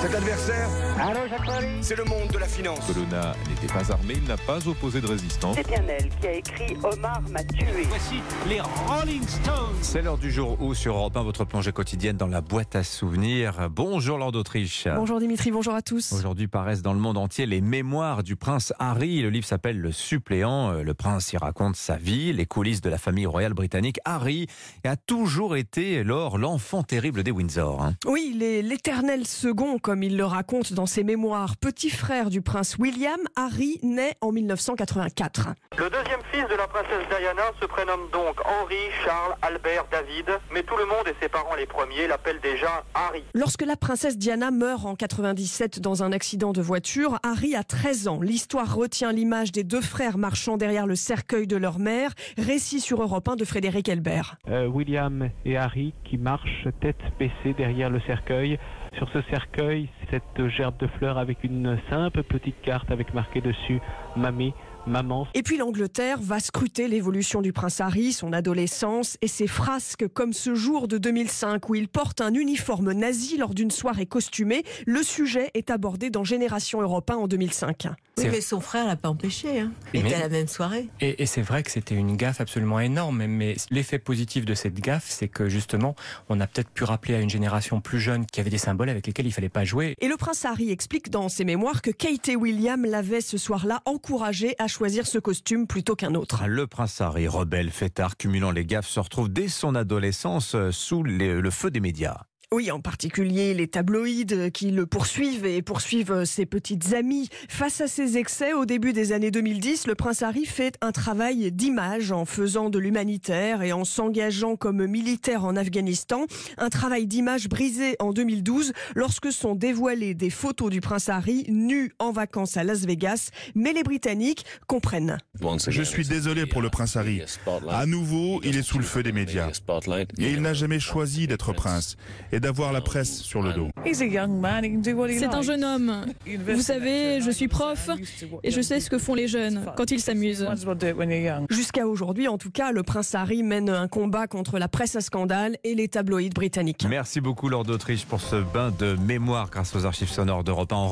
Cet adversaire, c'est le monde de la finance. Colonna n'était pas armé, il n'a pas opposé de résistance. C'est bien elle qui a écrit Omar m'a tué. Voici les Rolling Stones. C'est l'heure du jour où sur Europe 1, votre plongée quotidienne dans la boîte à souvenirs. Bonjour Lord d'Autriche. Bonjour Dimitri, bonjour à tous. Aujourd'hui paraissent dans le monde entier les mémoires du prince Harry. Le livre s'appelle Le suppléant. Le prince y raconte sa vie, les coulisses de la famille royale britannique. Harry a toujours été, lors l'enfant terrible des Windsor. hein. Oui, l'éternel second, comme il le raconte dans ses mémoires. Petit frère du prince William, Harry naît en 1984. Le deuxième fils de la princesse Diana se prénomme donc Henri, Charles, Albert, David, mais tout le monde et ses parents les premiers l'appellent déjà Harry. Lorsque la princesse Diana meurt en 97 dans un accident de voiture, Harry a 13 ans. L'histoire retient l'image des deux frères marchant derrière le cercueil de leur mère. Récit sur Europe 1 de Frédéric Elbert. Euh, William et Harry qui marchent tête baissée derrière le cercueil. Sur ce cercueil, cette gerbe de fleurs avec une simple petite carte avec marqué dessus Mamie, maman. Et puis l'Angleterre va scruter l'évolution du prince Harry, son adolescence et ses frasques comme ce jour de 2005 où il porte un uniforme nazi lors d'une soirée costumée. Le sujet est abordé dans Génération Europe 1 en 2005. Oui, mais son frère l'a pas empêché. Hein. Il Mais- était à la même soirée. Et, et c'est vrai que c'était une gaffe absolument énorme, mais l'effet positif de cette gaffe, c'est que justement, on a peut-être pu rappeler à une génération plus jeune qui avait des symboles avec lesquels il fallait pas jouer. Et le prince Harry explique dans ses mémoires que Kate et William l'avaient ce soir-là encouragé à choisir ce costume plutôt qu'un autre. Le prince Harry, rebelle, fêtard, cumulant les gaffes, se retrouve dès son adolescence euh, sous le feu des médias. Oui, en particulier les tabloïds qui le poursuivent et poursuivent ses petites amies. Face à ces excès, au début des années 2010, le prince Harry fait un travail d'image en faisant de l'humanitaire et en s'engageant comme militaire en Afghanistan. Un travail d'image brisé en 2012 lorsque sont dévoilées des photos du prince Harry nu en vacances à Las Vegas. Mais les Britanniques comprennent. Je suis désolé pour le prince Harry. À nouveau, il est sous le feu des médias. Et il n'a jamais choisi d'être prince d'avoir la presse sur le dos. C'est un jeune homme. Vous savez, je suis prof et je sais ce que font les jeunes quand ils s'amusent. Jusqu'à aujourd'hui, en tout cas, le prince Harry mène un combat contre la presse à scandale et les tabloïds britanniques. Merci beaucoup Lord d'Autriche pour ce bain de mémoire grâce aux archives sonores d'Europe 1.